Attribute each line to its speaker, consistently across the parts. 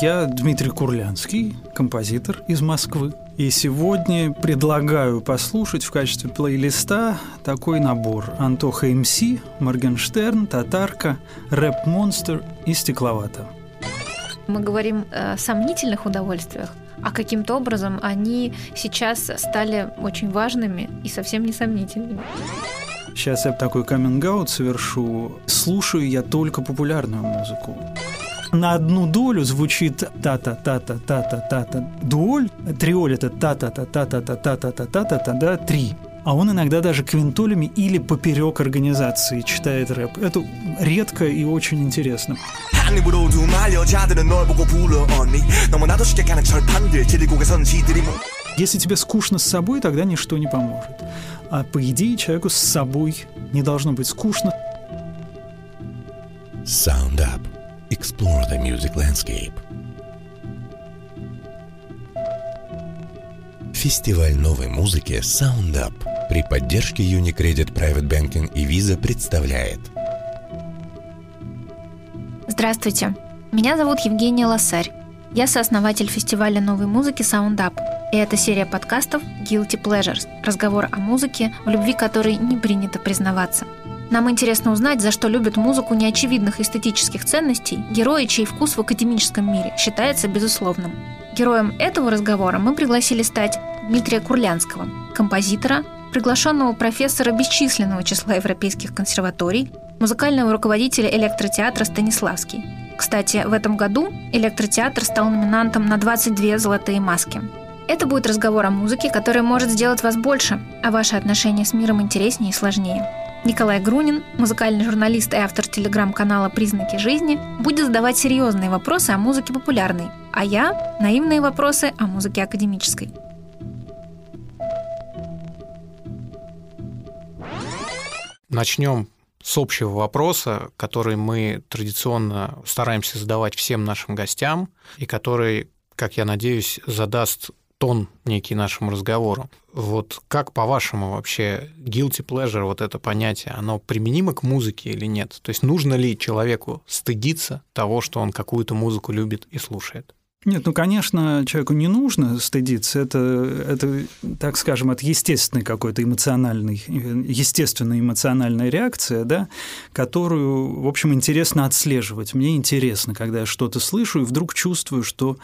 Speaker 1: Я Дмитрий Курлянский, композитор из Москвы. И сегодня предлагаю послушать в качестве плейлиста такой набор. Антоха МС, Моргенштерн, Татарка, Рэп Монстр и Стекловата.
Speaker 2: Мы говорим о сомнительных удовольствиях, а каким-то образом они сейчас стали очень важными и совсем не сомнительными.
Speaker 1: Сейчас я такой каминг совершу. Слушаю я только популярную музыку на одну долю звучит та-та, та-та, та-та, та-та. Дуоль, триоль это та-та, та-та, та-та, та-та, та-та, та-та, да, три. А он иногда даже квинтолями или поперек организации читает рэп. Это редко и очень интересно. Если тебе скучно с собой, тогда ничто не поможет. А по идее человеку с собой не должно быть скучно.
Speaker 3: Sound Up. Explore the music landscape. Фестиваль новой музыки Sound Up при поддержке Unicredit Private Banking и Visa представляет.
Speaker 2: Здравствуйте, меня зовут Евгения Лосарь. Я сооснователь фестиваля новой музыки Sound Up. И это серия подкастов Guilty Pleasures – разговор о музыке, в любви которой не принято признаваться – нам интересно узнать, за что любят музыку неочевидных эстетических ценностей герои, чей вкус в академическом мире считается безусловным. Героем этого разговора мы пригласили стать Дмитрия Курлянского, композитора, приглашенного профессора бесчисленного числа европейских консерваторий, музыкального руководителя электротеатра Станиславский. Кстати, в этом году электротеатр стал номинантом на 22 золотые маски. Это будет разговор о музыке, который может сделать вас больше, а ваши отношения с миром интереснее и сложнее. Николай Грунин, музыкальный журналист и автор телеграм-канала «Признаки жизни», будет задавать серьезные вопросы о музыке популярной, а я – наивные вопросы о музыке академической.
Speaker 4: Начнем с общего вопроса, который мы традиционно стараемся задавать всем нашим гостям, и который, как я надеюсь, задаст тон некий нашему разговору. Вот как, по-вашему, вообще guilty pleasure, вот это понятие, оно применимо к музыке или нет? То есть нужно ли человеку стыдиться того, что он какую-то музыку любит и слушает?
Speaker 1: Нет, ну, конечно, человеку не нужно стыдиться. Это, это так скажем, это естественный какой-то эмоциональный, естественная эмоциональная реакция, да, которую, в общем, интересно отслеживать. Мне интересно, когда я что-то слышу и вдруг чувствую, что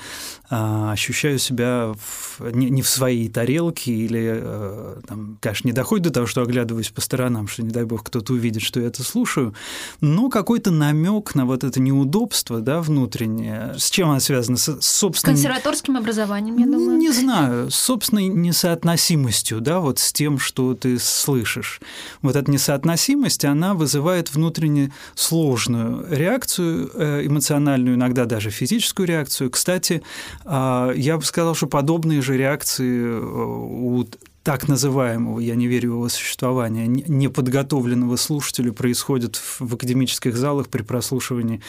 Speaker 1: а, ощущаю себя в, не, не в своей тарелке или, а, там, конечно, не доходит до того, что оглядываюсь по сторонам, что, не дай бог, кто-то увидит, что я это слушаю, но какой-то намек на вот это неудобство, да, внутреннее. С чем оно связано? С, собственным...
Speaker 2: Консерваторским образованием, я думаю.
Speaker 1: Не знаю, с собственной несоотносимостью, да, вот с тем, что ты слышишь. Вот эта несоотносимость, она вызывает внутренне сложную реакцию э, эмоциональную, иногда даже физическую реакцию. Кстати, а, я бы сказал, что подобные же реакции э, у так называемого, я не верю в его существование, неподготовленного слушателя происходит в академических залах при прослушивании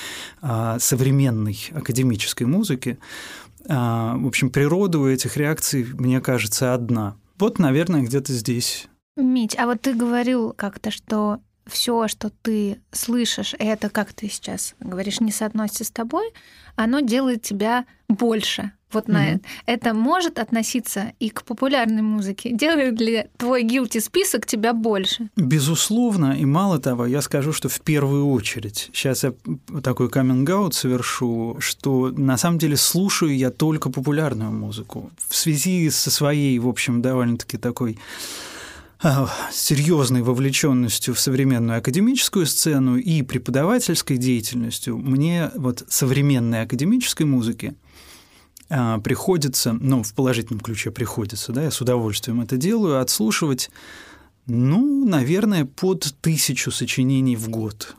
Speaker 1: а, современной академической музыки. А, в общем, природа у этих реакций, мне кажется, одна. Вот, наверное, где-то здесь.
Speaker 2: Мить, а вот ты говорил как-то, что все, что ты слышишь, это, как ты сейчас говоришь, не соотносится с тобой, оно делает тебя больше. Вот mm-hmm. на это. Это может относиться и к популярной музыке. Делает ли твой guilty список тебя больше?
Speaker 1: Безусловно, и мало того, я скажу, что в первую очередь. Сейчас я такой каминг совершу, что на самом деле слушаю я только популярную музыку. В связи со своей, в общем, довольно-таки такой а, серьезной вовлеченностью в современную академическую сцену и преподавательской деятельностью мне вот современной академической музыки приходится, ну, в положительном ключе приходится, да, я с удовольствием это делаю, отслушивать, ну, наверное, под тысячу сочинений в год.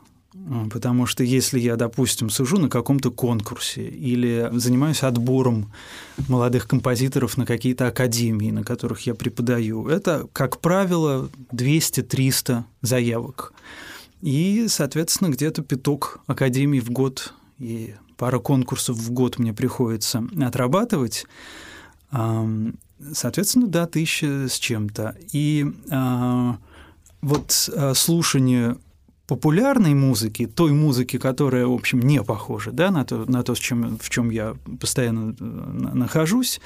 Speaker 1: Потому что если я, допустим, сижу на каком-то конкурсе или занимаюсь отбором молодых композиторов на какие-то академии, на которых я преподаю, это, как правило, 200-300 заявок. И, соответственно, где-то пяток академий в год и пара конкурсов в год мне приходится отрабатывать. Соответственно, да, тысяча с чем-то. И а, вот а, слушание популярной музыки, той музыки, которая, в общем, не похожа да, на, то, на то, с чем, в чем я постоянно э, нахожусь,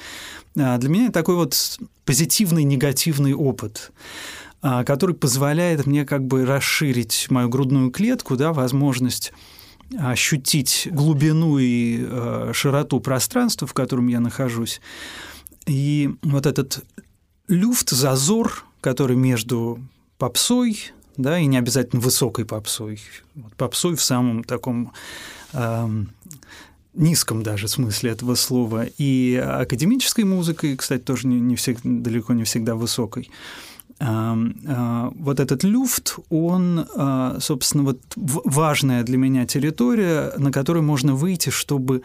Speaker 1: а, для меня такой вот позитивный, негативный опыт который позволяет мне как бы расширить мою грудную клетку, да, возможность ощутить глубину и э, широту пространства, в котором я нахожусь. И вот этот люфт, зазор, который между попсой, да, и не обязательно высокой попсой, вот попсой в самом таком э, низком даже смысле этого слова, и академической музыкой, кстати, тоже не, не всег, далеко не всегда высокой. Вот этот люфт, он, а, собственно, вот важная для меня территория, на которую можно выйти, чтобы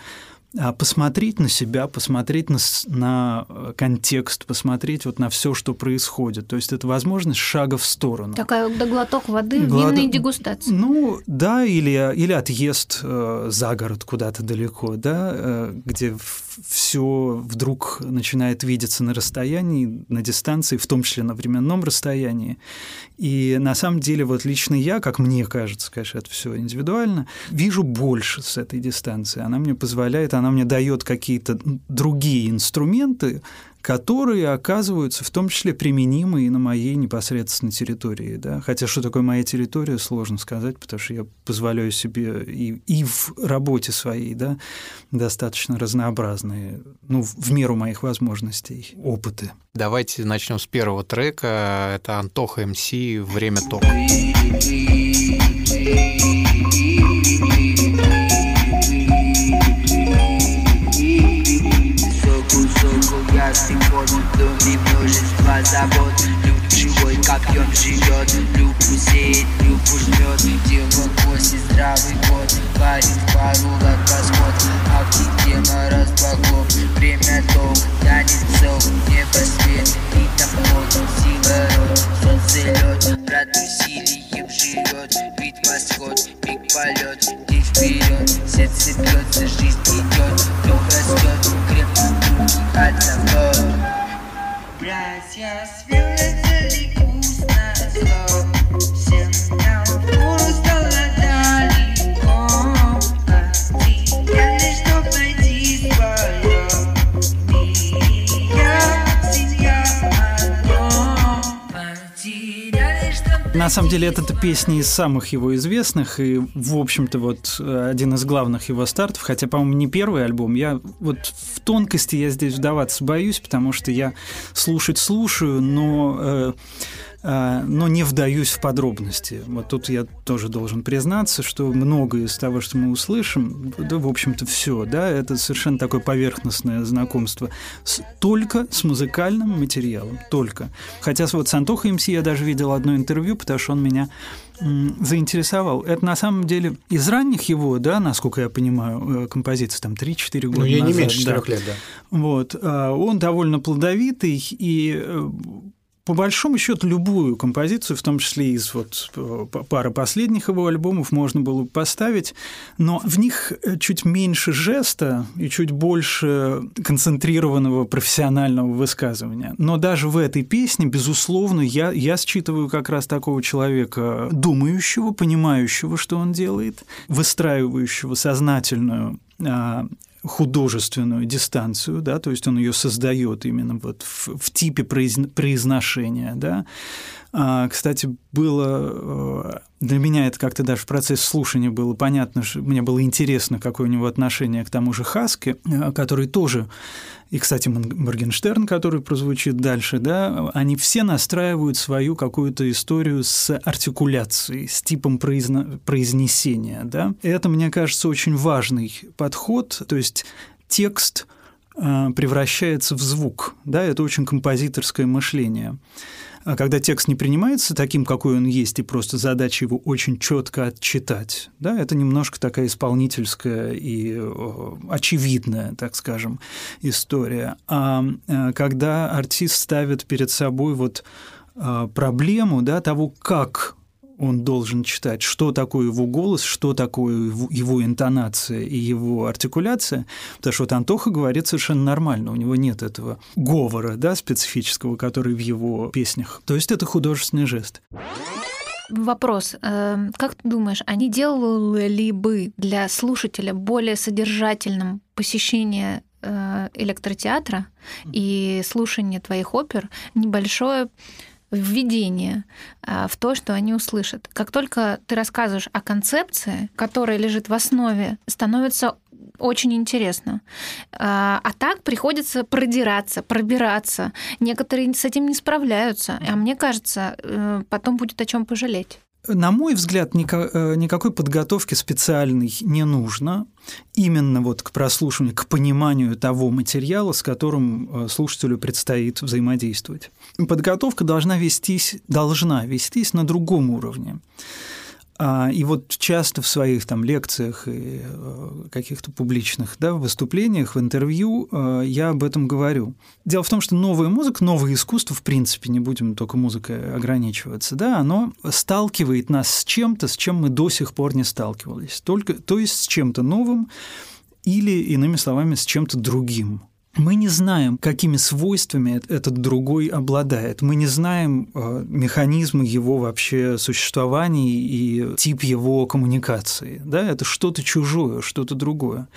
Speaker 1: посмотреть на себя, посмотреть на, на э, контекст, посмотреть вот на все, что происходит. То есть это возможность шага в сторону.
Speaker 2: Такая да, глоток воды, Глад... винной дегустации.
Speaker 1: Ну да, или, или отъезд э, за город куда-то далеко, да, э, где все вдруг начинает видеться на расстоянии, на дистанции, в том числе на временном расстоянии. И на самом деле вот лично я, как мне кажется, конечно, это все индивидуально, вижу больше с этой дистанции. Она мне позволяет, она мне дает какие-то другие инструменты, которые оказываются в том числе применимы и на моей непосредственной территории. Да? Хотя что такое моя территория, сложно сказать, потому что я позволяю себе и, и в работе своей да, достаточно разнообразные, ну, в меру моих возможностей, опыты.
Speaker 4: Давайте начнем с первого трека. Это Антоха МС «Время тока».
Speaker 5: Приход Доме множество забот Люб живой, он живет. Любу сеет, любу жмет Дело после здравый год. Парень пару лак восход Автотема разбогов Время ток, танец зов Небосвет, ритм нот Сила рот, солнце лед Брат живет Вид восход, миг полет День вперед, сердце бьется, жизнь идет Дух растет, крепко руки от забот Братья связали
Speaker 1: На самом деле, это песни из самых его известных, и, в общем-то, вот один из главных его стартов, хотя, по-моему, не первый альбом. Я вот в тонкости я здесь вдаваться боюсь, потому что я слушать слушаю, но э, э, но не вдаюсь в подробности. Вот тут я тоже должен признаться, что многое из того, что мы услышим, да, в общем-то, все, да, это совершенно такое поверхностное знакомство с, только с музыкальным материалом, только. Хотя вот с Антохой МС я даже видел одно интервью, потому что он меня заинтересовал. Это на самом деле из ранних его, да, насколько я понимаю, э, композиции там 3-4 года
Speaker 4: Ну, я
Speaker 1: назад,
Speaker 4: не меньше 4
Speaker 1: да.
Speaker 4: лет, да.
Speaker 1: Вот. а Он довольно плодовитый и э, по большому счету любую композицию, в том числе из вот э, пары последних его альбомов, можно было бы поставить, но в них чуть меньше жеста и чуть больше концентрированного профессионального высказывания. Но даже в этой песне, безусловно, я, я считываю как раз такого человека, думающего, понимающего, что он делает, выстраивающего сознательную а, художественную дистанцию, да, то есть он ее создает именно вот в, в типе произношения, да. А, кстати, было для меня это как-то даже в процессе слушания было понятно, что мне было интересно, какое у него отношение к тому же Хаске, который тоже и, кстати, Моргенштерн, который прозвучит дальше, да, они все настраивают свою какую-то историю с артикуляцией, с типом произно- произнесения, да. Это, мне кажется, очень важный подход, то есть текст превращается в звук, да, это очень композиторское мышление. А когда текст не принимается таким, какой он есть, и просто задача его очень четко отчитать, да, это немножко такая исполнительская и очевидная, так скажем, история. А когда артист ставит перед собой вот проблему да, того, как он должен читать, что такое его голос, что такое его интонация и его артикуляция, потому что вот Антоха говорит совершенно нормально, у него нет этого говора да, специфического, который в его песнях. То есть это художественный жест.
Speaker 2: Вопрос. э, Как ты думаешь, они делали бы для слушателя более содержательным посещение э, электротеатра и слушание твоих опер небольшое введение а, в то, что они услышат. Как только ты рассказываешь о концепции, которая лежит в основе, становится очень интересно. А а так приходится продираться, пробираться. Некоторые с этим не справляются. А мне кажется, э, потом будет о чем пожалеть.
Speaker 1: На мой взгляд, э, никакой подготовки специальной не нужно. Именно вот к прослушиванию, к пониманию того материала, с которым э, слушателю предстоит взаимодействовать. Подготовка должна вестись, должна вестись на другом уровне. А, И вот часто в своих там лекциях и э, каких-то публичных да, выступлениях, в интервью э, я об этом говорю. Дело в том, что новая музыка, новое искусство, в принципе, не будем только музыкой ограничиваться, да, оно сталкивает нас с чем-то, с чем мы до сих пор не сталкивались. Только, то есть с чем-то новым или, иными словами, с чем-то другим. Мы не знаем, какими свойствами этот другой обладает. Мы не знаем э, механизмы его вообще существования и тип его коммуникации. Да? Это что-то чужое, что-то другое.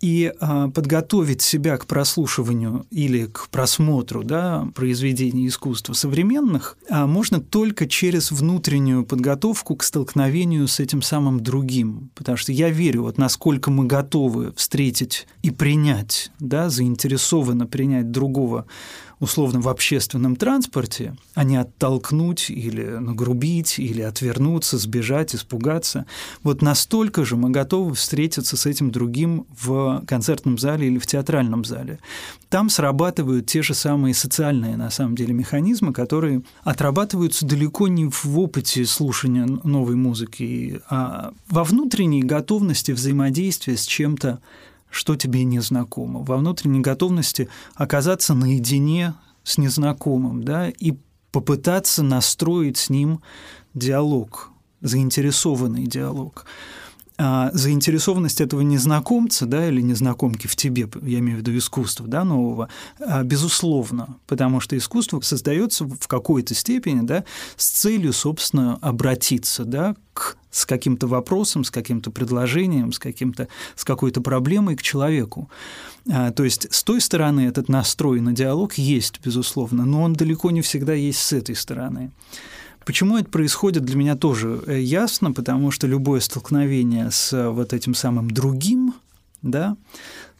Speaker 1: И а, подготовить себя к прослушиванию или к просмотру да, произведений искусства современных а, можно только через внутреннюю подготовку к столкновению с этим самым другим. Потому что я верю, вот насколько мы готовы встретить и принять, да, заинтересованно принять другого условно в общественном транспорте, а не оттолкнуть или нагрубить, или отвернуться, сбежать, испугаться. Вот настолько же мы готовы встретиться с этим другим в концертном зале или в театральном зале. Там срабатывают те же самые социальные, на самом деле, механизмы, которые отрабатываются далеко не в опыте слушания новой музыки, а во внутренней готовности взаимодействия с чем-то что тебе не знакомо, во внутренней готовности оказаться наедине с незнакомым, да, и попытаться настроить с ним диалог, заинтересованный диалог. А заинтересованность этого незнакомца, да, или незнакомки в тебе, я имею в виду искусство, да, нового, а, безусловно, потому что искусство создается в какой-то степени, да, с целью, собственно, обратиться, да, к с каким-то вопросом, с каким-то предложением, с, каким-то, с какой-то проблемой к человеку. А, То есть с той стороны этот настрой на диалог есть, безусловно, но он далеко не всегда есть с этой стороны. Почему это происходит, для меня тоже э, ясно, потому что любое столкновение с э, вот этим самым другим, да,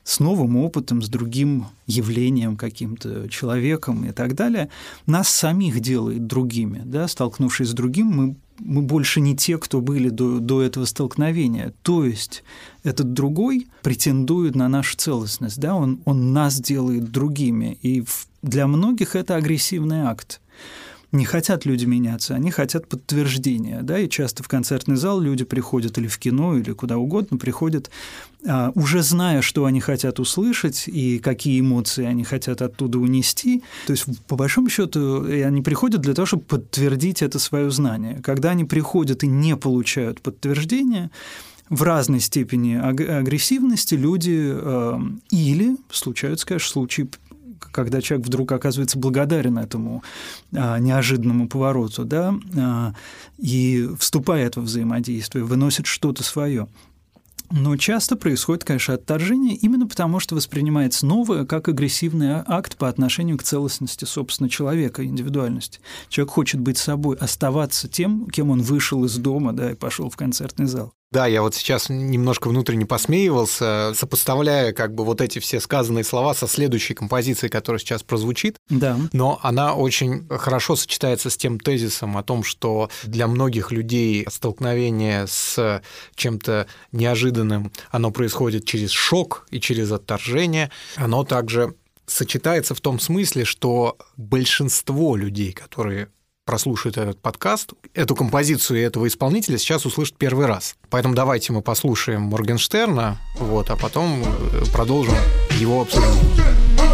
Speaker 1: с новым опытом, с другим явлением каким-то человеком и так далее, нас самих делает другими. Да? Столкнувшись с другим, мы, мы больше не те, кто были до, до этого столкновения. То есть этот другой претендует на нашу целостность, да? он, он нас делает другими. И для многих это агрессивный акт не хотят люди меняться, они хотят подтверждения, да, и часто в концертный зал люди приходят или в кино, или куда угодно, приходят, а, уже зная, что они хотят услышать и какие эмоции они хотят оттуда унести. То есть, по большому счету, они приходят для того, чтобы подтвердить это свое знание. Когда они приходят и не получают подтверждения, в разной степени аг- агрессивности люди э, или случаются, конечно, случаи когда человек вдруг оказывается благодарен этому а, неожиданному повороту, да, а, и вступает во взаимодействие, выносит что-то свое. Но часто происходит, конечно, отторжение именно потому, что воспринимается новое как агрессивный акт по отношению к целостности, собственно, человека, индивидуальности. Человек хочет быть собой, оставаться тем, кем он вышел из дома да, и пошел в концертный зал.
Speaker 4: Да, я вот сейчас немножко внутренне посмеивался, сопоставляя как бы вот эти все сказанные слова со следующей композицией, которая сейчас прозвучит.
Speaker 1: Да.
Speaker 4: Но она очень хорошо сочетается с тем тезисом о том, что для многих людей столкновение с чем-то неожиданным, оно происходит через шок и через отторжение. Оно также сочетается в том смысле, что большинство людей, которые прослушают этот подкаст, эту композицию этого исполнителя сейчас услышат первый раз. Поэтому давайте мы послушаем Моргенштерна, вот, а потом э, продолжим его обсуждение.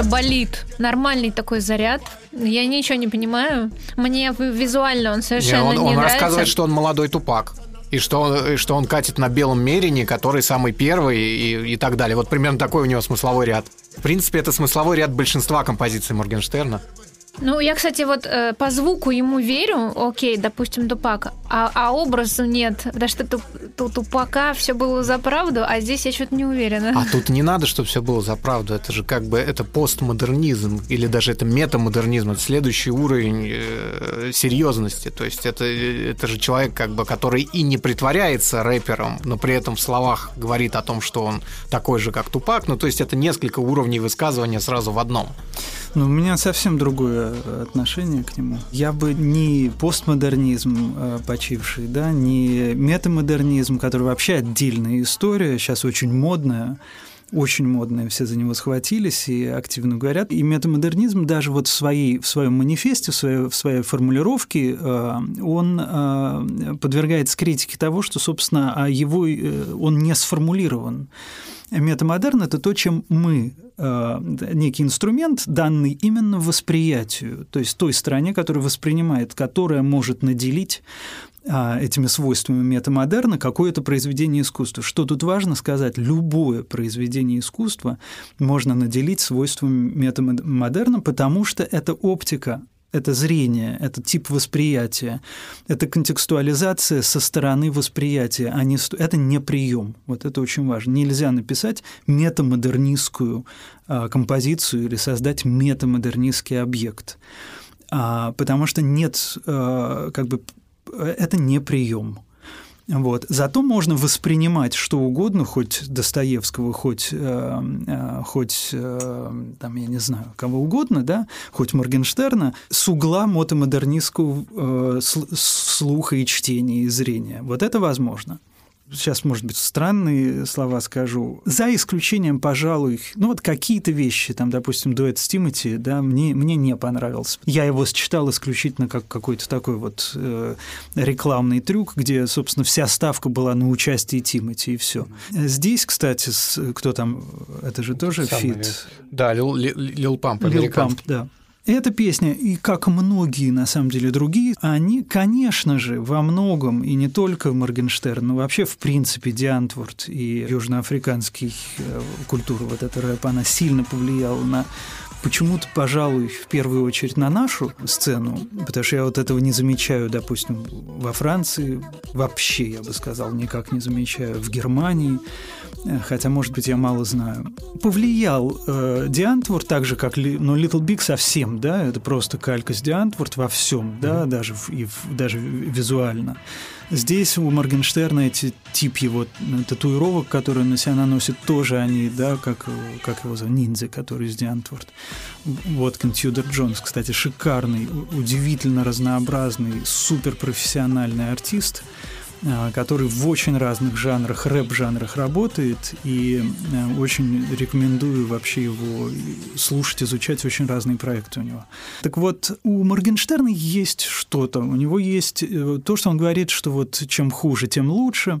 Speaker 2: Это болит. Нормальный такой заряд. Я ничего не понимаю. Мне ви- визуально он
Speaker 4: Не,
Speaker 2: совершенно
Speaker 4: он,
Speaker 2: не
Speaker 4: он
Speaker 2: нравится.
Speaker 4: рассказывает, что он молодой тупак. И что, он, и что он катит на белом мерине, который самый первый и, и так далее. Вот примерно такой у него смысловой ряд. В принципе, это смысловой ряд большинства композиций Моргенштерна.
Speaker 2: Ну, я, кстати, вот э, по звуку ему верю, окей, допустим, Тупак, а, а образу нет, потому что ту, ту- Тупака все было за правду, а здесь я что-то не уверена.
Speaker 4: А тут не надо, чтобы все было за правду. Это же как бы это постмодернизм или даже это метамодернизм. Это следующий уровень э, серьезности. То есть это, это же человек, как бы, который и не притворяется рэпером, но при этом в словах говорит о том, что он такой же, как Тупак. Ну, то есть это несколько уровней высказывания сразу в одном.
Speaker 1: Ну, у меня совсем другое отношение к нему. Я бы не постмодернизм э, почивший, да, не метамодернизм, который вообще отдельная история, сейчас очень модная, очень модная, все за него схватились и активно говорят. И метамодернизм даже вот в, своей, в своем манифесте, в своей, в своей формулировке, э, он э, подвергается критике того, что, собственно, а его, э, он не сформулирован. Метамодерн – это то, чем мы, э, некий инструмент, данный именно восприятию, то есть той стороне, которая воспринимает, которая может наделить а, этими свойствами метамодерна какое-то произведение искусства. Что тут важно сказать? Любое произведение искусства можно наделить свойствами метамодерна, потому что это оптика, это зрение, это тип восприятия, это контекстуализация со стороны восприятия, а не, это не прием. Вот это очень важно. Нельзя написать метамодернистскую а, композицию или создать метамодернистский объект, А, потому что нет, а, как бы, это не прием. Вот. Зато можно воспринимать что угодно, хоть Достоевского, хоть, э, э, хоть э, там, я не знаю, кого угодно, да, хоть Моргенштерна, с угла мотомодернистского э, сл- слуха и чтения и зрения. Вот это возможно сейчас, может быть, странные слова скажу, за исключением, пожалуй, ну вот какие-то вещи, там, допустим, дуэт с Тимати, да, мне, мне не понравился. Я его считал исключительно как какой-то такой вот э, рекламный трюк, где, собственно, вся ставка была на участии Тимати, и все. Здесь, кстати, с, кто там, это же тоже
Speaker 4: Самый-
Speaker 1: feat.
Speaker 4: Да, Lil, Lil- Lil
Speaker 1: Pump,
Speaker 4: Lil.
Speaker 1: Pump, да. Эта песня, и как многие, на самом деле, другие, они, конечно же, во многом, и не только Моргенштерн, но вообще, в принципе, Die Antwoord и южноафриканский э, культура, вот эта рэп, она сильно повлияла на почему-то, пожалуй, в первую очередь на нашу сцену, потому что я вот этого не замечаю, допустим, во Франции, вообще, я бы сказал, никак не замечаю, в Германии, э, хотя, может быть, я мало знаю. Повлиял э, Диантворд так же, как ну, Little Big совсем, да, это просто калька с Диантворд во всем, да, даже, в- и в- даже визуально. Здесь у Моргенштерна эти тип его э, татуировок, которые на себя наносит, тоже они, да, как, э, как его зовут, ниндзя, который из Диантворд. Воткин Тьюдор Джонс, кстати, шикарный, удивительно разнообразный, суперпрофессиональный артист, который в очень разных жанрах, рэп-жанрах работает, и э, очень рекомендую вообще его слушать, изучать, очень разные проекты у него. Так вот, у Моргенштерна есть что-то, у него есть э, то, что он говорит, что вот чем хуже, тем лучше,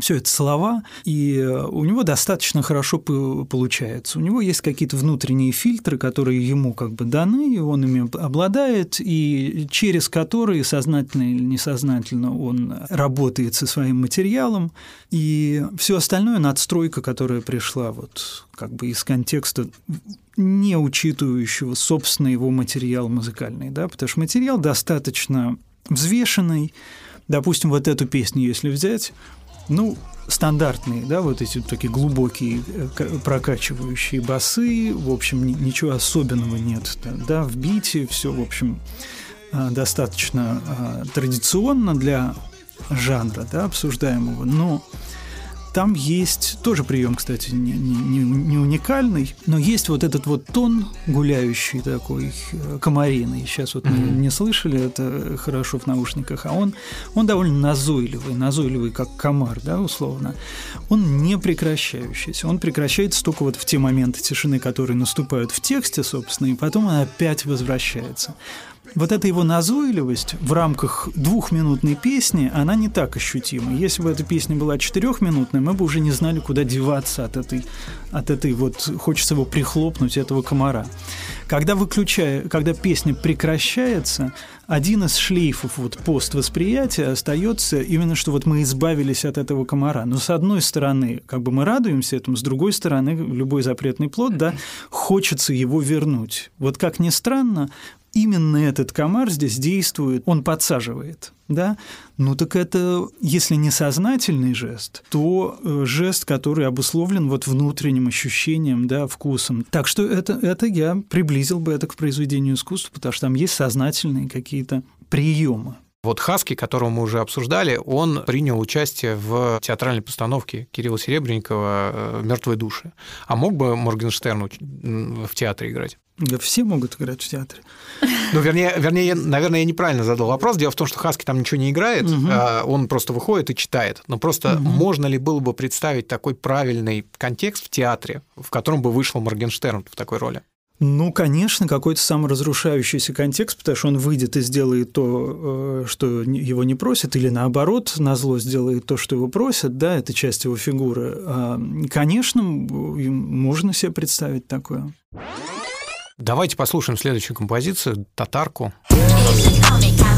Speaker 1: все это слова, и э, у него достаточно хорошо получается. У него есть какие-то внутренние фильтры, которые ему как бы даны, и он ими обладает, и через которые, сознательно или несознательно, он работает со своим материалом, и все остальное надстройка, которая пришла вот как бы из контекста не учитывающего, собственно, его материал музыкальный, да, потому что материал достаточно взвешенный, Допустим, вот эту песню, если взять, ну, стандартные, да, вот эти такие глубокие э, прокачивающие басы, в общем, ни- ничего особенного нет, да, в бите все, в общем, а, достаточно а, традиционно для жанра, да, обсуждаемого, но там есть тоже прием, кстати, не, не- не- уникальный, но есть вот этот вот тон гуляющий такой, э, комариный. Сейчас вот мы не слышали это хорошо в наушниках, а он, он довольно назойливый, назойливый как комар, да, условно. Он не прекращающийся. Он прекращается только вот в те моменты тишины, которые наступают в тексте, собственно, и потом он опять возвращается. Вот эта его назойливость в рамках двухминутной песни, она не так ощутима. Если бы эта песня была четырехминутной, мы бы уже не знали, куда деваться от этой, от этой вот, хочется его прихлопнуть, этого комара. Когда, выключая, когда песня прекращается, один из шлейфов вот поствосприятия остается именно, что вот мы избавились от этого комара. Но с одной стороны, как бы мы радуемся этому, с другой стороны, любой запретный плод, да, хочется его вернуть. Вот как ни странно, именно этот комар здесь действует, он подсаживает. Да? Ну так это, если не сознательный жест, то э, жест, который обусловлен вот внутренним ощущением, да, вкусом. Так что это, это я приблизил бы это к произведению искусства, потому что там есть сознательные какие-то приемы.
Speaker 4: Вот Хаски, которого мы уже обсуждали, он принял участие в театральной постановке Кирилла Серебренникова «Мертвые души». А мог бы Моргенштерн в театре играть?
Speaker 1: Да все могут играть в театре.
Speaker 4: Ну, вернее, вернее, наверное, я неправильно задал вопрос. Дело в том, что Хаски там ничего не играет, угу. он просто выходит и читает. Но просто угу. можно ли было бы представить такой правильный контекст в театре, в котором бы вышел Моргенштерн в такой роли?
Speaker 1: Ну, конечно, какой-то саморазрушающийся контекст, потому что он выйдет и сделает то, э, что его не просят, или наоборот, на зло сделает то, что его просят, да, это часть его фигуры. А, конечно, можно себе представить такое.
Speaker 4: Давайте послушаем следующую композицию «Татарку». Now,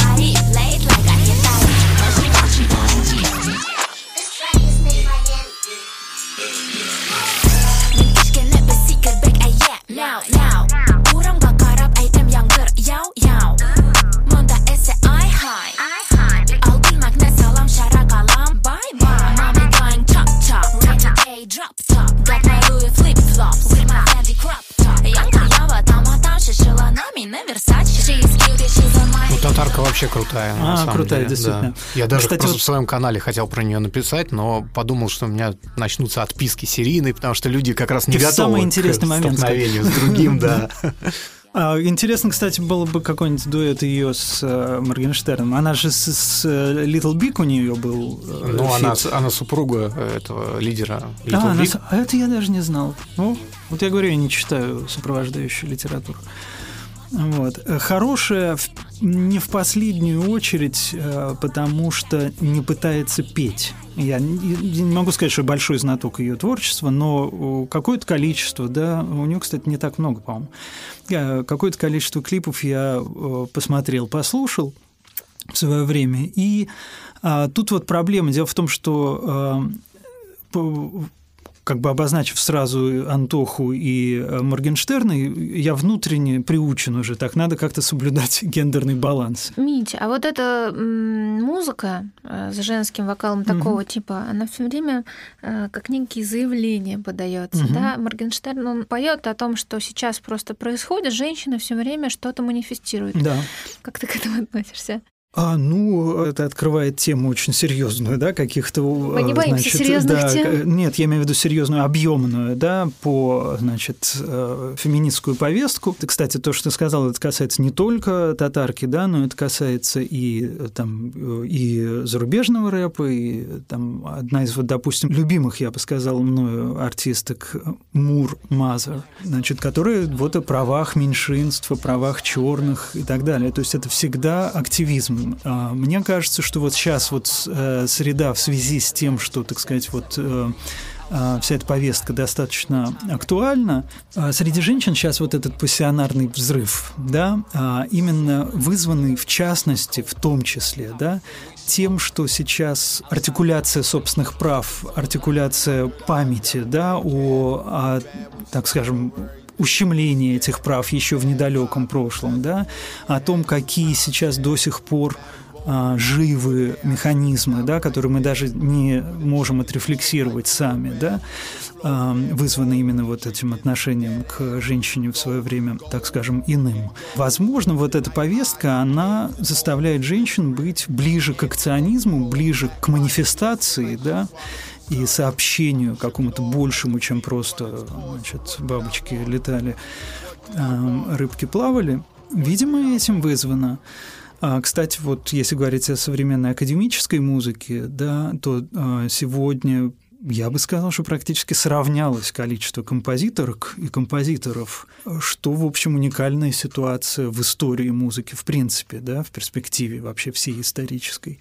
Speaker 4: вообще крутая.
Speaker 1: А,
Speaker 4: крутая,
Speaker 1: деле. действительно.
Speaker 4: Да. Я даже Кстати, просто вот... в своем канале хотел про нее написать, но подумал, что у меня начнутся отписки серийные, потому что люди как раз не
Speaker 1: Ты
Speaker 4: готовы
Speaker 1: самый интересный
Speaker 4: к
Speaker 1: момент,
Speaker 4: столкновению с другим, да.
Speaker 1: А, интересно, кстати, было бы какой-нибудь дуэт ее с э, Моргенштерном. Она же с, с э, Little Big у нее был.
Speaker 4: Э, ну, она, она супруга этого лидера Little
Speaker 1: а,
Speaker 4: Big.
Speaker 1: Она, а это я даже не знал. Ну, вот я говорю, я не читаю сопровождающую литературу. Вот. Хорошая не в последнюю очередь, потому что не пытается петь. Я не могу сказать, что большой знаток ее творчества, но какое-то количество, да, у нее, кстати, не так много, по-моему. Какое-то количество клипов я посмотрел, послушал в свое время. И а, тут вот проблема. Дело в том, что а, как бы обозначив сразу Антоху и э, Моргенштерна, я внутренне приучен уже, так надо как-то соблюдать гендерный баланс.
Speaker 2: Митя, а вот эта музыка э, с женским вокалом такого угу. типа, она все время э, как некие заявления подается, угу. да? Моргенштерн, он поет о том, что сейчас просто происходит, женщина все время что-то манифестирует.
Speaker 1: Да.
Speaker 2: Как ты к этому относишься?
Speaker 1: А, ну, это открывает тему очень серьезную, да, каких-то...
Speaker 2: Мы не боимся значит, серьезных
Speaker 1: да,
Speaker 2: тем.
Speaker 1: Нет, я имею в виду серьезную, объемную, да, по, значит, э, феминистскую повестку. Кстати, то, что ты сказал, это касается не только татарки, да, но это касается и там и зарубежного рэпа, и там одна из, вот, допустим, любимых, я бы сказал, мною артисток Мур Мазер, значит, которая вот о правах меньшинств, о правах черных и так далее. То есть это всегда активизм а, мне кажется, что вот сейчас вот э, среда в связи с тем, что, так сказать, вот э, а, вся эта повестка достаточно актуальна. А, среди женщин сейчас вот этот пассионарный взрыв, да, именно вызванный в частности, в том числе, да, тем, что сейчас артикуляция собственных прав, артикуляция памяти, да, о, о так скажем, ущемление этих прав еще в недалеком прошлом, да, о том, какие сейчас до сих пор а, живы механизмы, да, которые мы даже не можем отрефлексировать сами, да, а, вызваны именно вот этим отношением к женщине в свое время, так скажем, иным. Возможно, вот эта повестка, она заставляет женщин быть ближе к акционизму, ближе к манифестации, да, и сообщению какому-то большему, чем просто значит, бабочки летали, а, рыбки плавали, видимо, этим вызвано. А, кстати, вот если говорить о современной академической музыке, да, то а, сегодня я бы сказал, что практически сравнялось количество композиторок и композиторов, что, в общем, уникальная ситуация в истории музыки в принципе, да, в перспективе вообще всей исторической.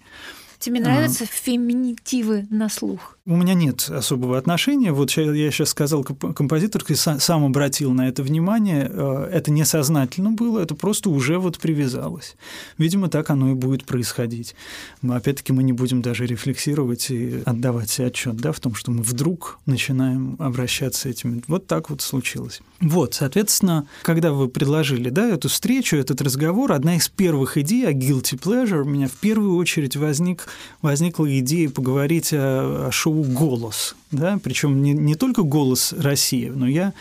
Speaker 2: Тебе нравятся феминитивы на слух?
Speaker 1: У меня нет особого отношения. Вот я сейчас сказал композиторке, сам обратил на это внимание. Э, это несознательно было, это просто уже вот привязалось. Видимо, так оно и будет происходить. Мы, опять-таки, мы не будем даже рефлексировать и отдавать себе отчет да, в том, что мы вдруг начинаем обращаться этими. Вот так вот случилось. Вот, соответственно, когда вы предложили да, эту встречу, этот разговор, одна из первых идей о guilty pleasure у меня в первую очередь возник, возникла идея поговорить о, о шоу «Голос». Да? Причем не, не только «Голос России», но я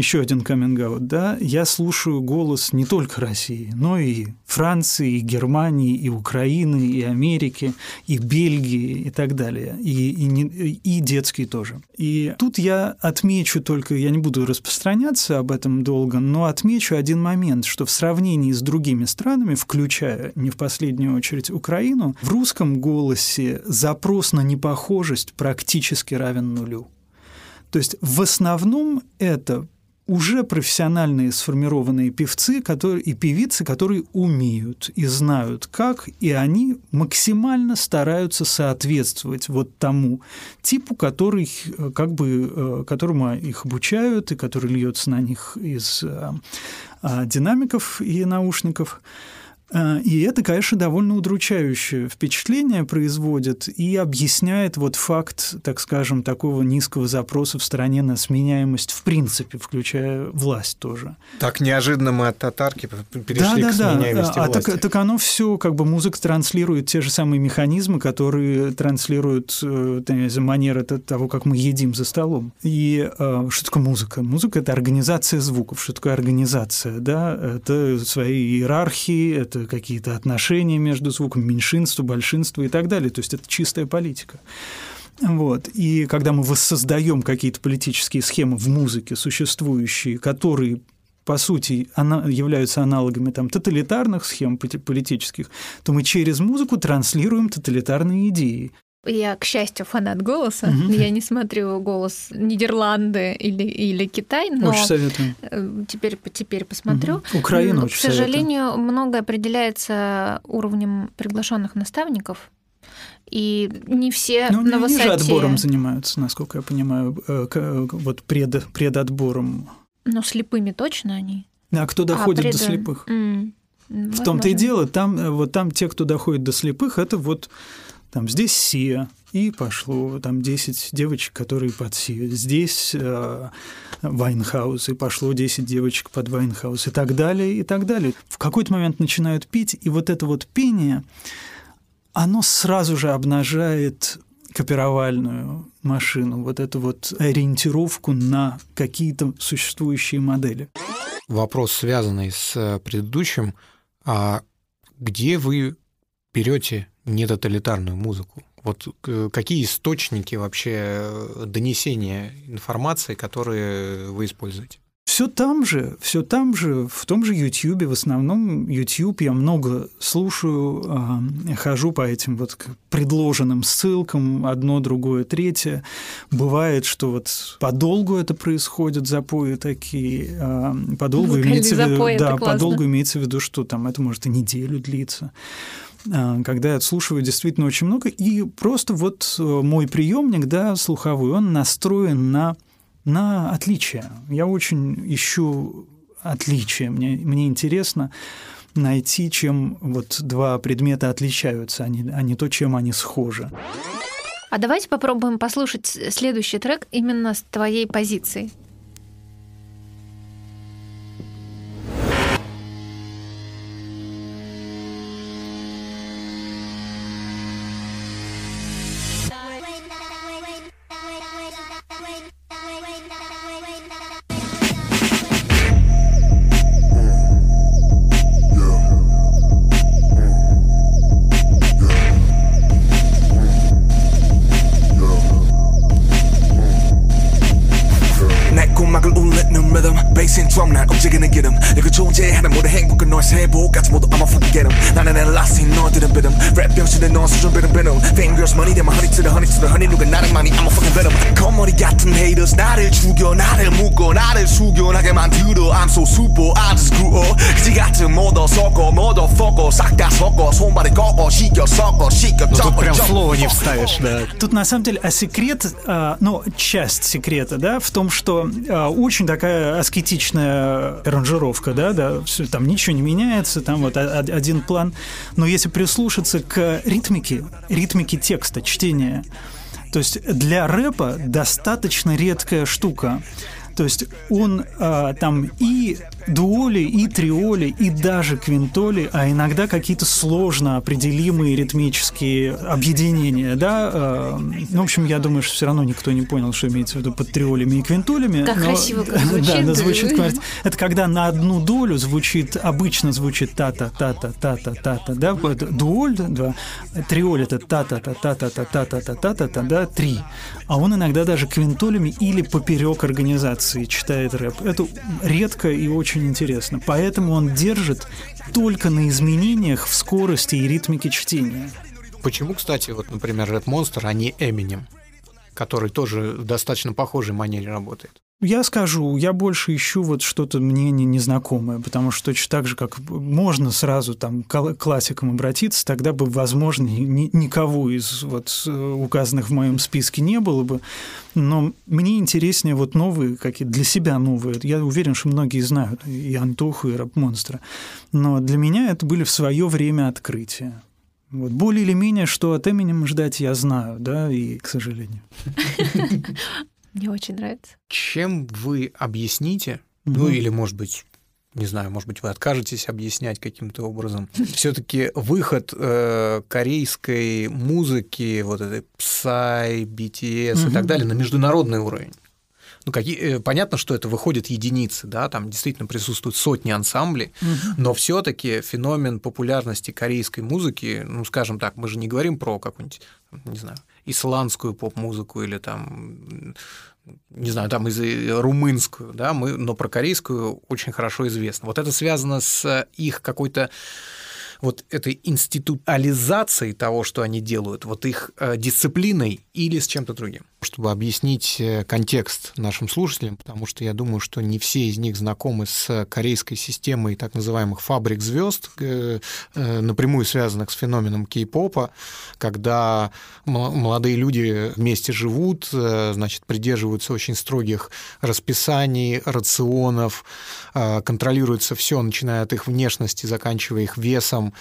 Speaker 1: еще один каминг да, я слушаю голос не только России, но и Франции, и Германии, и Украины, и Америки, и Бельгии и так далее, и, и, и детский тоже. И тут я отмечу только, я не буду распространяться об этом долго, но отмечу один момент, что в сравнении с другими странами, включая не в последнюю очередь Украину, в русском голосе запрос на непохожесть практически равен нулю. То есть в основном это уже профессиональные сформированные певцы которые, и певицы, которые умеют и знают как, и они максимально стараются соответствовать вот тому типу, который, э, как бы, э, которому их обучают и который льется на них из э, динамиков и наушников. Э, и это, конечно, довольно удручающее впечатление производит и объясняет вот факт, так скажем, такого низкого запроса в стране на сменяемость в принципе, включая власть тоже.
Speaker 4: Так неожиданно мы от татарки перешли да, к да, сменяемости
Speaker 1: да.
Speaker 4: власти.
Speaker 1: А так, так оно все, как бы музыка транслирует те же самые механизмы, которые транслируют э, манеры того, как мы едим за столом. И э, что такое музыка? Музыка – это организация звуков. Что такое организация? Да? Это свои иерархии, это какие-то отношения между звуком, меньшинство, большинство и так далее. То есть это чистая политика. Вот. И когда мы воссоздаем какие-то политические схемы в музыке, существующие, которые по сути, являются аналогами там, тоталитарных схем политических, то мы через музыку транслируем тоталитарные идеи.
Speaker 2: Я, к счастью, фанат голоса. Угу. Я не смотрю голос Нидерланды или, или Китай, но
Speaker 1: очень советую.
Speaker 2: Э, теперь, теперь посмотрю.
Speaker 1: Угу. Украину очень
Speaker 2: К сожалению, советую. многое определяется уровнем приглашенных наставников. И не все
Speaker 1: ну,
Speaker 2: на
Speaker 1: высоте... Они же отбором занимаются, насколько я понимаю, э, вот пред, предотбором.
Speaker 2: Но слепыми точно они.
Speaker 1: А кто доходит а, пред... до слепых? Mm. В том-то и дело, там, э, вот там те, кто доходит до слепых, это вот там здесь Сия, и пошло там 10 девочек, которые под Сию. Здесь э, Вайнхаус, и пошло 10 девочек под Вайнхаус, и так далее, и так далее. В какой-то момент начинают пить, и вот это вот пение, оно сразу же обнажает копировальную машину, вот эту вот ориентировку на какие-то существующие модели.
Speaker 4: Вопрос, связанный с предыдущим, а где вы берете нетоталитарную музыку? Вот какие источники вообще э, донесения информации, которые вы используете?
Speaker 1: Все там же, все там же, в том же YouTube, в основном YouTube я много слушаю, э, хожу по этим вот предложенным ссылкам, одно, другое, третье. Бывает, что вот подолгу это происходит, запои такие, э, подолгу имеется в виду, да, подолгу имеется в виду, что там это может и неделю длиться. А, когда я отслушиваю действительно очень много, и просто вот э, мой приемник, да, слуховой, он настроен на, на отличия. Я очень ищу отличия, мне, мне интересно найти, чем вот два предмета отличаются, а не, а не то, чем они схожи.
Speaker 2: А давайте попробуем послушать следующий трек именно с твоей позиции.
Speaker 6: 날 움직이는 기름 내가 존재하는 모든 행복과 너의 세복까지 모두 I'ma forget them 나는 엘라스틴 너들은 비름 랩 병신에 너 수준 비름 비름 Fingers money 대만 honey to the honey to the honey 누가 나를 많이 I'm a fucking venom 겉머리 같은 haters 나를 죽여 나를 묶어 나를 숙연하게 만들어 I'm so super I just grew up 그지 같은 모더 섞어 모더 fucker 싹다 섞어 손발에 꺾어 시켜 섞어 시켜
Speaker 4: Ну тут
Speaker 6: 섞어
Speaker 4: прям
Speaker 6: 섞어.
Speaker 4: слова не вставишь, да.
Speaker 1: Тут на самом деле, а секрет, а, ну, часть секрета, да, в том, что а, очень такая аскетичная аранжировка, да, да, всё, там ничего не меняется, там вот один план. Но если прислушаться к ритмике, ритмике текста, чтения, то есть для рэпа достаточно редкая штука. То есть он а, там и дуоли, и триоли, и даже квинтоли, а иногда какие-то сложно определимые ритмические объединения, да. а, ну, в общем, я думаю, что все равно никто не понял, что имеется в виду под триолями и квинтолями.
Speaker 2: Как
Speaker 1: но-
Speaker 2: красиво звучит.
Speaker 1: Да, да, звучит Это когда на одну долю звучит, обычно звучит та-та, та-та, та-та, та-та, да, дуоль, да, триоль это та-та-та, та-та-та, та-та-та, та-та-та, да, три. А он иногда даже квинтолями или поперек организации читает рэп. Это редко и очень интересно. Поэтому он держит только на изменениях в скорости и ритмике чтения.
Speaker 4: Почему, кстати, вот, например, Red Monster, а не Eminem, который тоже в достаточно похожей манере работает?
Speaker 1: Я скажу, я больше ищу вот что-то мне не- незнакомое, потому что точно так же, как можно сразу там к кла- классикам обратиться, тогда бы, возможно, ни- никого из вот э, указанных в моем списке не было бы. Но мне интереснее вот новые, какие для себя новые. Я уверен, что многие знают и Антоху, и Рэп-монстра. Но для меня это были в свое время открытия. Вот более или менее, что от Эминема ждать, я знаю, да, и, к сожалению.
Speaker 2: Мне очень нравится.
Speaker 4: Чем вы объясните, ну
Speaker 1: Мгм.
Speaker 4: или, может быть, не знаю, может быть, вы откажетесь объяснять каким-то образом. Все-таки выход э, корейской музыки, вот этой Psy, BTS и
Speaker 1: Мгм.
Speaker 4: так далее на международный уровень. Ну, какие, э, понятно, что это выходят единицы, да, там действительно присутствуют сотни ансамблей, но все-таки феномен популярности корейской музыки, ну, скажем так, мы же не говорим про какую-нибудь, не знаю, исландскую поп-музыку или там, не знаю, там из румынскую, да, мы, но про корейскую очень хорошо известно. Вот это связано с их какой-то вот этой институализацией того, что они делают, вот их э, дисциплиной или с чем-то другим. Чтобы объяснить э, контекст нашим слушателям, потому что я думаю, что не все из них знакомы с корейской системой так называемых фабрик звезд, э, э, напрямую связанных с феноменом кей-попа, когда молодые люди вместе живут, значит, придерживаются очень строгих расписаний, рационов, контролируется все, начиная от их внешности, заканчивая их весом,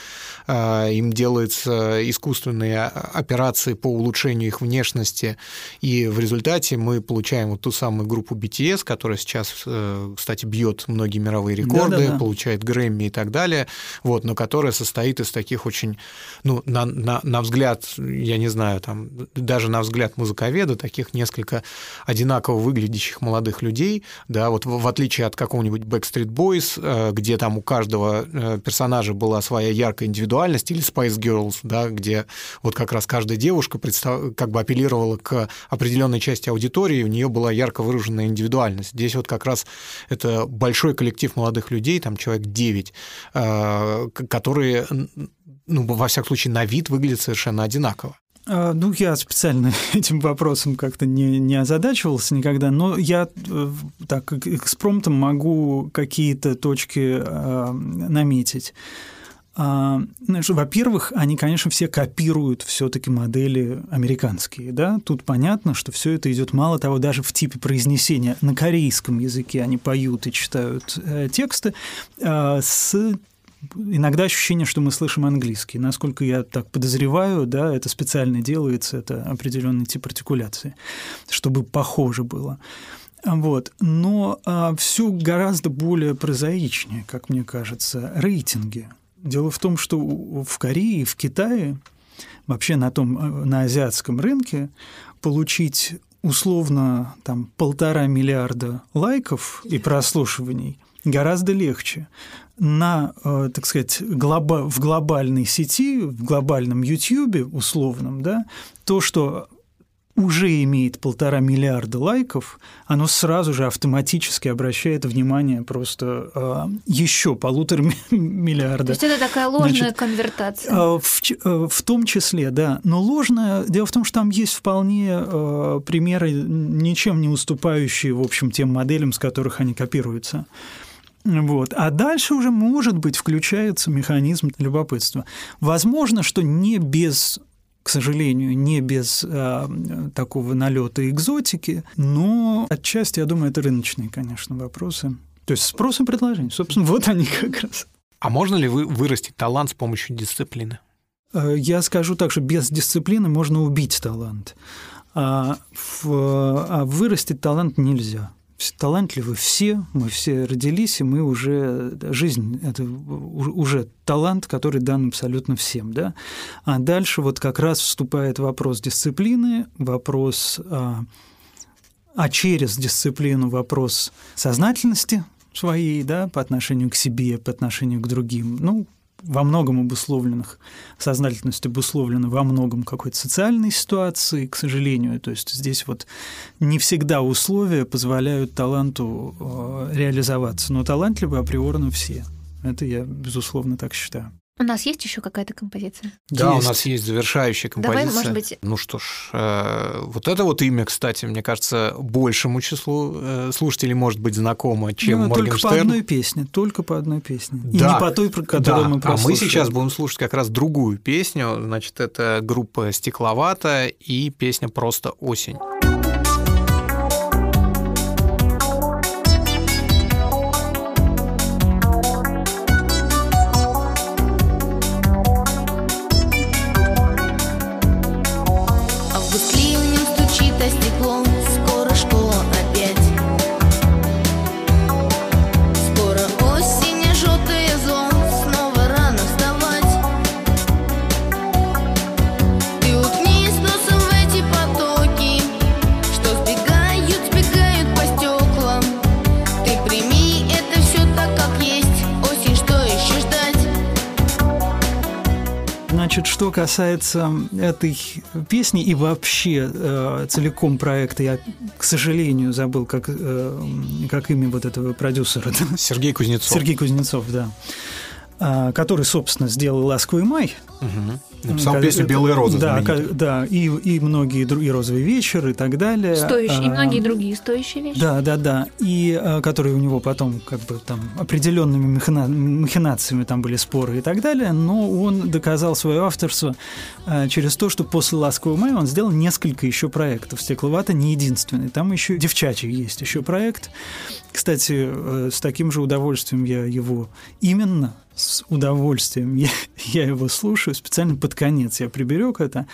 Speaker 4: им делаются искусственные операции по улучшению их внешности, и в результате мы получаем вот ту самую группу BTS, которая сейчас, э, кстати, бьет многие мировые рекорды,
Speaker 1: Да-да-да.
Speaker 4: получает Грэмми и так далее, вот, но которая состоит из таких очень, ну, на, на, на взгляд, я не знаю, там, даже на взгляд музыковеда, таких несколько одинаково выглядящих молодых людей, да, вот в, в отличие от какого-нибудь Backstreet Boys, э, где там у каждого э, персонажа была своя яркая индивидуальность, или Spice Girls, да, где вот как раз каждая девушка представ... как бы апеллировала к определенной части аудитории, у нее была ярко выраженная индивидуальность. Здесь вот как раз это большой коллектив молодых людей, там человек 9, э, которые, ну, во всяком случае, на вид выглядят совершенно одинаково.
Speaker 1: А, Ну, я специально этим вопросом как-то не, не озадачивался никогда, но я э, так эк- экспромтом могу какие-то точки а, наметить. А, во-первых, они, конечно, все копируют все-таки модели американские, да. Тут понятно, что все это идет мало того, даже в типе произнесения на корейском языке они поют и читают э, тексты а, с иногда ощущение, что мы слышим английский. Насколько я так подозреваю, да, это специально делается, это определенный тип артикуляции, чтобы похоже было. Вот. Но а, все гораздо более прозаичнее, как мне кажется, рейтинги. Дело в том, что в Корее в Китае, вообще на том, э, на азиатском рынке, получить условно там полтора миллиарда лайков и прослушиваний гораздо легче. На, э, так сказать, глоба- в глобальной сети, в глобальном Ютьюбе условном, да, то, что уже имеет полтора миллиарда лайков, оно сразу же автоматически обращает внимание просто э, еще полутора ми- миллиарда.
Speaker 2: То есть это такая ложная
Speaker 1: Значит,
Speaker 2: конвертация.
Speaker 1: Э, В, э, в том числе, да. Но ложное, дело в том, что там есть вполне э, примеры, ничем не уступающие, в общем, тем моделям, с которых они копируются. Вот. А дальше уже, может быть, включается механизм любопытства. Возможно, что не без к сожалению, не без э, такого налета экзотики, но отчасти, я думаю, это рыночные, конечно, вопросы. То есть спрос и предложение. Собственно, вот они как раз.
Speaker 4: А можно ли вы вырастить талант с помощью дисциплины?
Speaker 1: Э, Я скажу так, что без дисциплины можно убить талант, а, в- а вырастить талант нельзя. Талантливы все, мы все родились, и мы уже жизнь это уже талант, который дан абсолютно всем, да. А дальше вот как раз вступает вопрос дисциплины, вопрос, а, а через дисциплину вопрос сознательности своей, да, по отношению к себе, по отношению к другим. Ну, во многом обусловленных, сознательность обусловлена во многом какой-то социальной ситуации, к сожалению. То есть здесь вот не всегда условия позволяют таланту э, реализоваться, но талантливы априорно все. Это я, безусловно, так считаю.
Speaker 2: У нас есть еще какая-то композиция?
Speaker 4: Да, у
Speaker 1: Есть.
Speaker 4: нас есть завершающая
Speaker 2: Давай,
Speaker 4: композиция.
Speaker 2: может быть-
Speaker 4: Ну что ж, э, вот это вот имя, кстати, мне кажется, большему числу э, слушателей может быть знакомо, чем
Speaker 1: Ну, только по одной песне, только по одной песне. И
Speaker 4: Да.
Speaker 1: не по той, про которую
Speaker 4: Да,
Speaker 1: мы
Speaker 4: а мы
Speaker 1: прослушали.
Speaker 4: сейчас будем слушать как раз другую песню. Значит, это группа «Стекловата» и песня «Просто осень».
Speaker 7: Что
Speaker 1: касается этой песни и вообще э, целиком проекта, я, к сожалению, забыл, как, э, как имя вот этого продюсера.
Speaker 4: Сергей Кузнецов.
Speaker 1: Сергей Кузнецов, да. А, который, собственно, сделал «Ласковый май».
Speaker 4: Мгм. Написал
Speaker 1: Ка-
Speaker 4: песню «Белые розы».
Speaker 1: Да,
Speaker 4: знаменитую.
Speaker 1: ка- да и, и многие другие «Розовый вечер» и так далее.
Speaker 2: Стоящие, и
Speaker 1: А,
Speaker 2: многие другие стоящие вещи.
Speaker 1: Да, да, да. И а, которые у него потом как бы там определенными махина- махинациями там были споры и так далее, но он доказал свое авторство а, через то, что после «Ласкового мая» он сделал несколько еще проектов. «Стекловата» не единственный. Там еще «Девчачий» есть еще проект. Кстати, э, с таким же удовольствием я его именно с удовольствием я, я его слушаю специально под конец я приберег это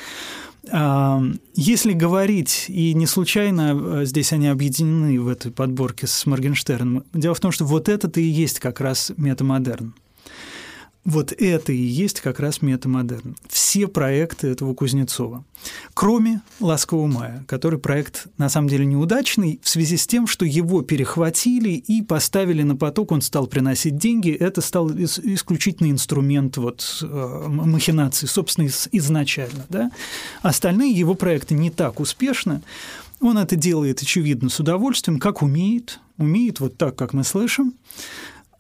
Speaker 1: а, Если говорить, и не случайно э, здесь они объединены в этой подборке с Моргенштерном, дело в том, что вот это-то и есть как раз метамодерн. Вот это и есть как раз метамодерн. Все проекты этого Кузнецова. Кроме «Ласкового мая», который проект на самом деле неудачный в связи с тем, что его перехватили и поставили на поток, он стал приносить деньги, это стал ис- исключительный инструмент вот, э, м- махинаций, собственно, из- изначально. Да? Остальные его проекты не так успешны, он это делает, очевидно, с удовольствием, как умеет, умеет вот так, как мы слышим,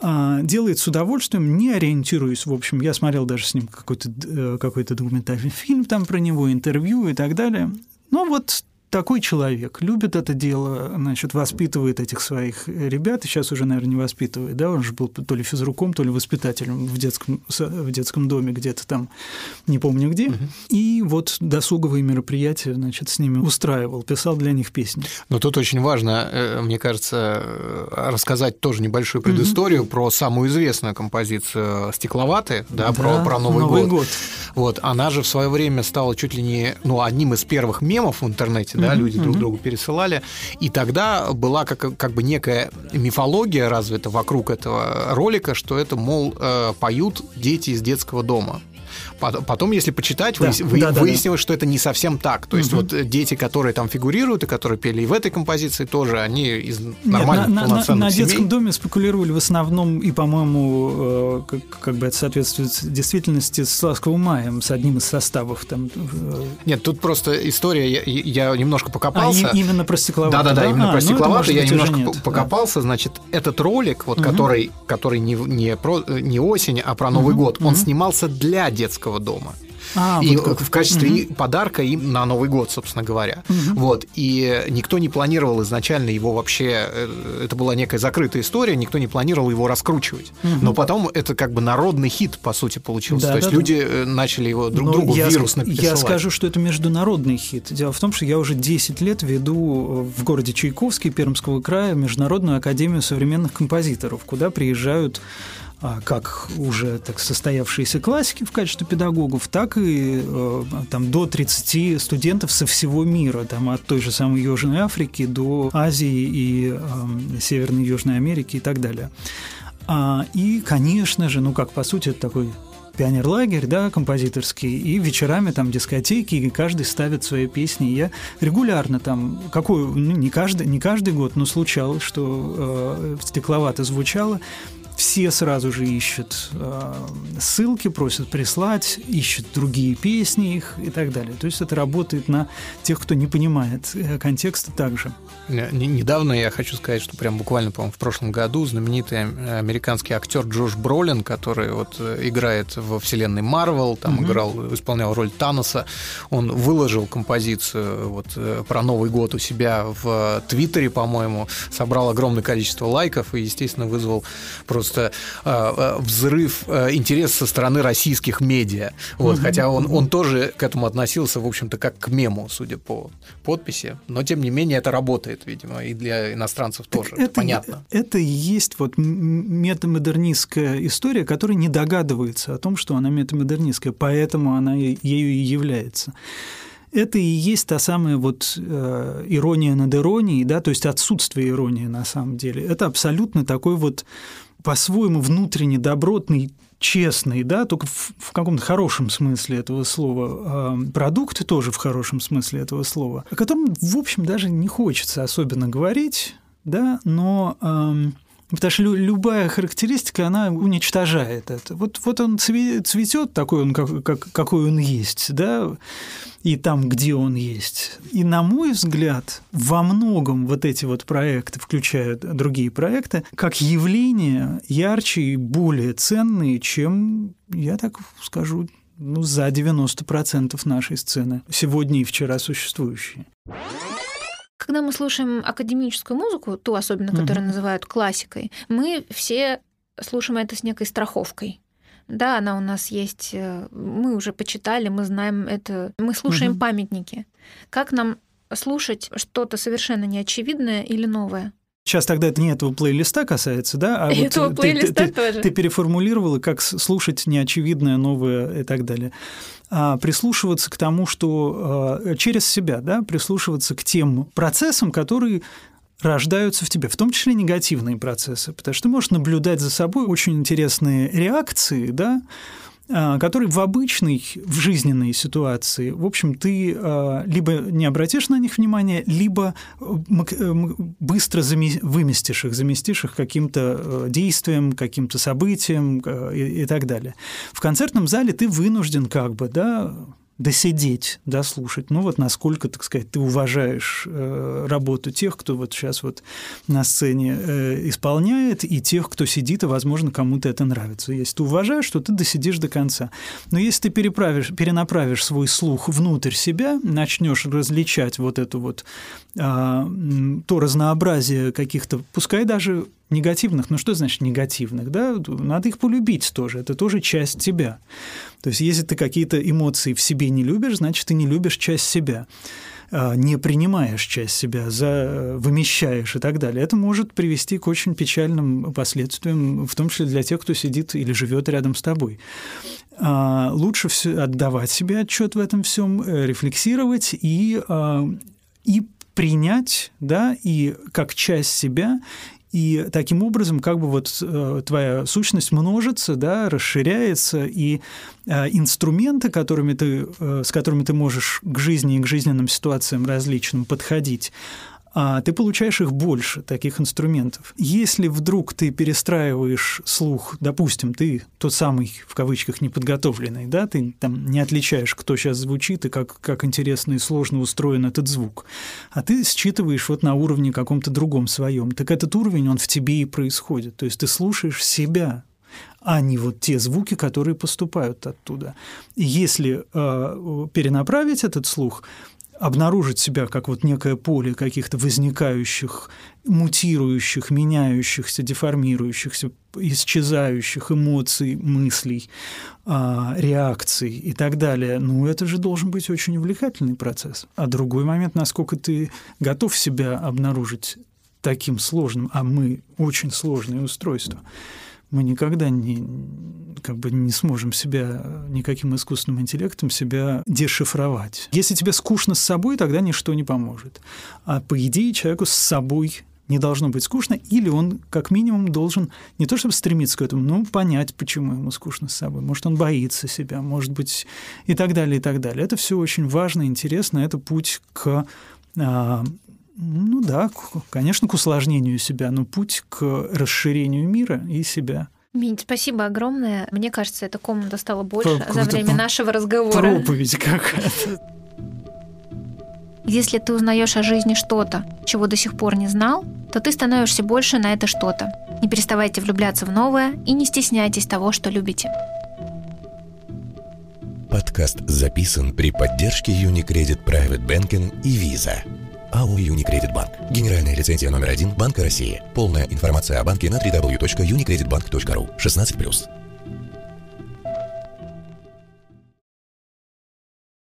Speaker 1: делает с удовольствием, не ориентируясь, в общем, я смотрел даже с ним какой-то э, какой-то документальный фильм там про него, интервью и так далее. Ну вот такой человек, любит это дело, значит, воспитывает этих своих ребят, и сейчас уже, наверное, не воспитывает, да, он же был то ли физруком, то ли воспитателем в детском, в детском доме где-то там, не помню где, и вот досуговые мероприятия, значит, с ними устраивал, писал для них песни.
Speaker 4: Но тут очень важно, э, мне кажется, э, рассказать тоже небольшую предысторию про самую известную композицию «Стекловаты», да, про,
Speaker 1: Да,
Speaker 4: про Новый,
Speaker 1: Новый
Speaker 4: год.
Speaker 1: год.
Speaker 4: Вот, она же в свое время стала чуть ли не ну, одним из первых мемов в интернете, да, люди друг другу пересылали. И тогда была как, как бы некая мифология развита вокруг этого ролика, что это, мол, э, поют дети из детского дома. Потом, если почитать,
Speaker 1: Да,
Speaker 4: вы-
Speaker 1: да, да, да.
Speaker 4: выяснилось, что это не совсем так. То есть
Speaker 1: Мгм.
Speaker 4: вот э, дети, которые там фигурируют и которые пели и в этой композиции, тоже они из
Speaker 1: Нет,
Speaker 4: нормальных,
Speaker 1: на, на- на-
Speaker 4: полноценных
Speaker 1: на
Speaker 4: семей.
Speaker 1: детском доме спекулировали в основном, и, по-моему, э, как, как бы это соответствует действительности с «Ласковым маем», с одним из составов. Там, э,
Speaker 4: Нет, тут просто история, я, я немножко
Speaker 1: а,
Speaker 4: покопался.
Speaker 1: и- именно про стекловатый.
Speaker 4: Да-да-да, именно
Speaker 1: А,
Speaker 4: про
Speaker 1: ну,
Speaker 4: стекловатый
Speaker 1: может
Speaker 4: я немножко
Speaker 1: нет,
Speaker 4: п-
Speaker 1: да.
Speaker 4: покопался. Значит, этот ролик, вот,
Speaker 1: Мгм.
Speaker 4: который, который не, не, про, не осень, а про Новый
Speaker 1: Мгм,
Speaker 4: год, он
Speaker 1: мгм.
Speaker 4: снимался для детского дома.
Speaker 1: А,
Speaker 4: и
Speaker 1: вот как.
Speaker 4: в качестве и подарка им на Новый год, собственно говоря.
Speaker 1: Мгм.
Speaker 4: Вот. И никто не планировал изначально его вообще... э, Это была некая закрытая история, никто не планировал его раскручивать.
Speaker 1: Мгм.
Speaker 4: Но потом это как бы народный хит, по сути, получился.
Speaker 1: Да,
Speaker 4: То есть
Speaker 1: да, да.
Speaker 4: люди э, начали его друг
Speaker 1: Но
Speaker 4: другу
Speaker 1: Ну, я,
Speaker 4: вирусно
Speaker 1: Я
Speaker 4: присылать.
Speaker 1: скажу, что это международный хит. Дело в том, что я уже 10 лет веду в городе Чайковский Пермского края Международную академию современных композиторов, куда приезжают как уже так состоявшиеся классики в качестве педагогов, так и э, там до 30 студентов со всего мира, там от той же самой Южной Африки до Азии и эм, Северной и Южной Америки и так далее. А, и, конечно же, ну как по сути это такой пионерлагерь, да, композиторский, и вечерами там дискотеки, и каждый ставит свои песни. Я регулярно там, какой, ну, не каждый, не каждый год, но случалось, что э, стекловато звучало, все сразу же ищут э, ссылки, просят прислать, ищут другие песни их и так далее. То есть это работает на тех, кто не понимает э, контекста также.
Speaker 4: Не- Недавно я хочу сказать, что прям буквально, по-моему, в прошлом году знаменитый ам- американский актер Джош Бролин, который вот э, играет во вселенной Марвел, там
Speaker 1: Мгм.
Speaker 4: играл, исполнял роль Таноса, он выложил композицию вот э, про Новый год у себя в Твиттере, по-моему, собрал огромное количество лайков и, естественно, вызвал просто э, э, взрыв э, интереса со стороны российских медиа. Вот,
Speaker 1: Мгм.
Speaker 4: хотя он, он тоже к этому относился, в общем-то, как к мему, судя по подписи. Но, тем не менее, это работает, видимо, и для иностранцев тоже.
Speaker 1: Так это,
Speaker 4: понятно.
Speaker 1: Это и есть вот метамодернистская история, которая не догадывается о том, что она метамодернистская, поэтому она ею и является. Это и есть та самая вот э, ирония над иронией, да, то есть отсутствие иронии на самом деле. Это абсолютно такой вот по-своему внутренне добротный честный, да, только в, в каком-то хорошем смысле этого слова, э, продукты тоже в хорошем смысле этого слова, о котором, в общем, даже не хочется особенно говорить, да, но эм, потому что лю- любая характеристика, она уничтожает это. Вот, вот он цве- цветет такой он, как, как- какой он есть, да, и там, где он есть. И, на мой взгляд, во многом вот эти вот проекты, включая другие проекты, как явление ярче и более ценные, чем, я так скажу, ну, за 90% нашей сцены, сегодня и вчера существующие.
Speaker 2: Когда мы слушаем академическую музыку, ту особенно, которую
Speaker 1: Мгм.
Speaker 2: называют классикой, мы все слушаем это с некой страховкой. Да, она у нас есть, э, мы уже почитали, мы знаем это, мы слушаем
Speaker 1: Мгм.
Speaker 2: памятники. Как нам слушать что-то совершенно неочевидное или новое?
Speaker 1: Сейчас тогда это не этого плейлиста касается, да? А
Speaker 2: И этого
Speaker 1: ты-
Speaker 2: плейлиста
Speaker 1: ты,
Speaker 2: тоже.
Speaker 1: Ты переформулировала, как слушать неочевидное, новое и так далее. А прислушиваться к тому, что э, через себя, да, прислушиваться к тем процессам, которые рождаются в тебе, в том числе негативные процессы, потому что ты можешь наблюдать за собой очень интересные реакции, да, а, которые в обычной, в жизненной ситуации, в общем, ты а, либо не обратишь на них внимания, либо э, э, быстро выместишь их, заместишь их каким-то э, действием, каким-то событием и, и так далее. В концертном зале ты вынужден как бы, да, досидеть, дослушать. Ну вот насколько, так сказать, ты уважаешь э, работу тех, кто вот сейчас вот на сцене э, исполняет, и тех, кто сидит, и, возможно, кому-то это нравится. Если ты уважаешь, то ты досидишь до конца. Но если ты переправишь, перенаправишь свой слух внутрь себя, начнешь различать вот эту вот м, то разнообразие каких-то, пускай даже негативных, ну что значит негативных, да, надо их полюбить тоже, это тоже часть тебя. То есть если ты какие-то эмоции в себе не любишь, значит, ты не любишь часть себя а, не принимаешь часть себя, за, вымещаешь и так далее. Это может привести к очень печальным последствиям, в том числе для тех, кто сидит или живет рядом с тобой. А, Лучше все отдавать себе отчет в этом всем, э, рефлексировать и, а, и принять, да, и как часть себя, И таким образом как бы вот э, твоя сущность множится, да, расширяется, и э, инструменты, которыми ты, э, с которыми ты можешь к жизни и к жизненным ситуациям различным подходить, а ты получаешь их больше, таких инструментов. Если вдруг ты перестраиваешь слух, допустим, ты тот самый, в кавычках, неподготовленный, да, ты там не отличаешь, кто сейчас звучит и как, как интересно и сложно устроен этот звук, а ты считываешь вот на уровне каком-то другом своем, так этот уровень, он в тебе и происходит. То есть ты слушаешь себя, а не вот те звуки, которые поступают оттуда. И если э, перенаправить этот слух, обнаружить себя как вот некое поле каких-то возникающих, мутирующих, меняющихся, деформирующихся, исчезающих эмоций, мыслей, а, реакций и так далее, ну это же должен быть очень увлекательный процесс. А другой момент, насколько ты готов себя обнаружить таким сложным, а мы очень сложное устройство – мы никогда не, как бы не сможем себя никаким искусственным интеллектом себя дешифровать. Если тебе скучно с собой, тогда ничто не поможет. А по идее человеку с собой не должно быть скучно, или он как минимум должен не то чтобы стремиться к этому, но понять, почему ему скучно с собой. Может, он боится себя, может быть, и так далее, и так далее. Это все очень важно, интересно, это путь к а, ну да, конечно, к усложнению себя, но путь к расширению мира и себя.
Speaker 2: Минь, спасибо огромное. Мне кажется, эта комната стала больше как за время нашего разговора.
Speaker 1: Проповедь какая-то.
Speaker 2: Если ты узнаешь о жизни что-то, чего до сих пор не знал, то ты становишься больше на это что-то. Не переставайте влюбляться в новое и не стесняйтесь того, что любите.
Speaker 3: Подкаст записан при поддержке Unicredit Private Banking и Visa. АО «Юникредит Банк». Генеральная лицензия номер один Банка России. Полная информация о банке на www.unicreditbank.ru. 16+.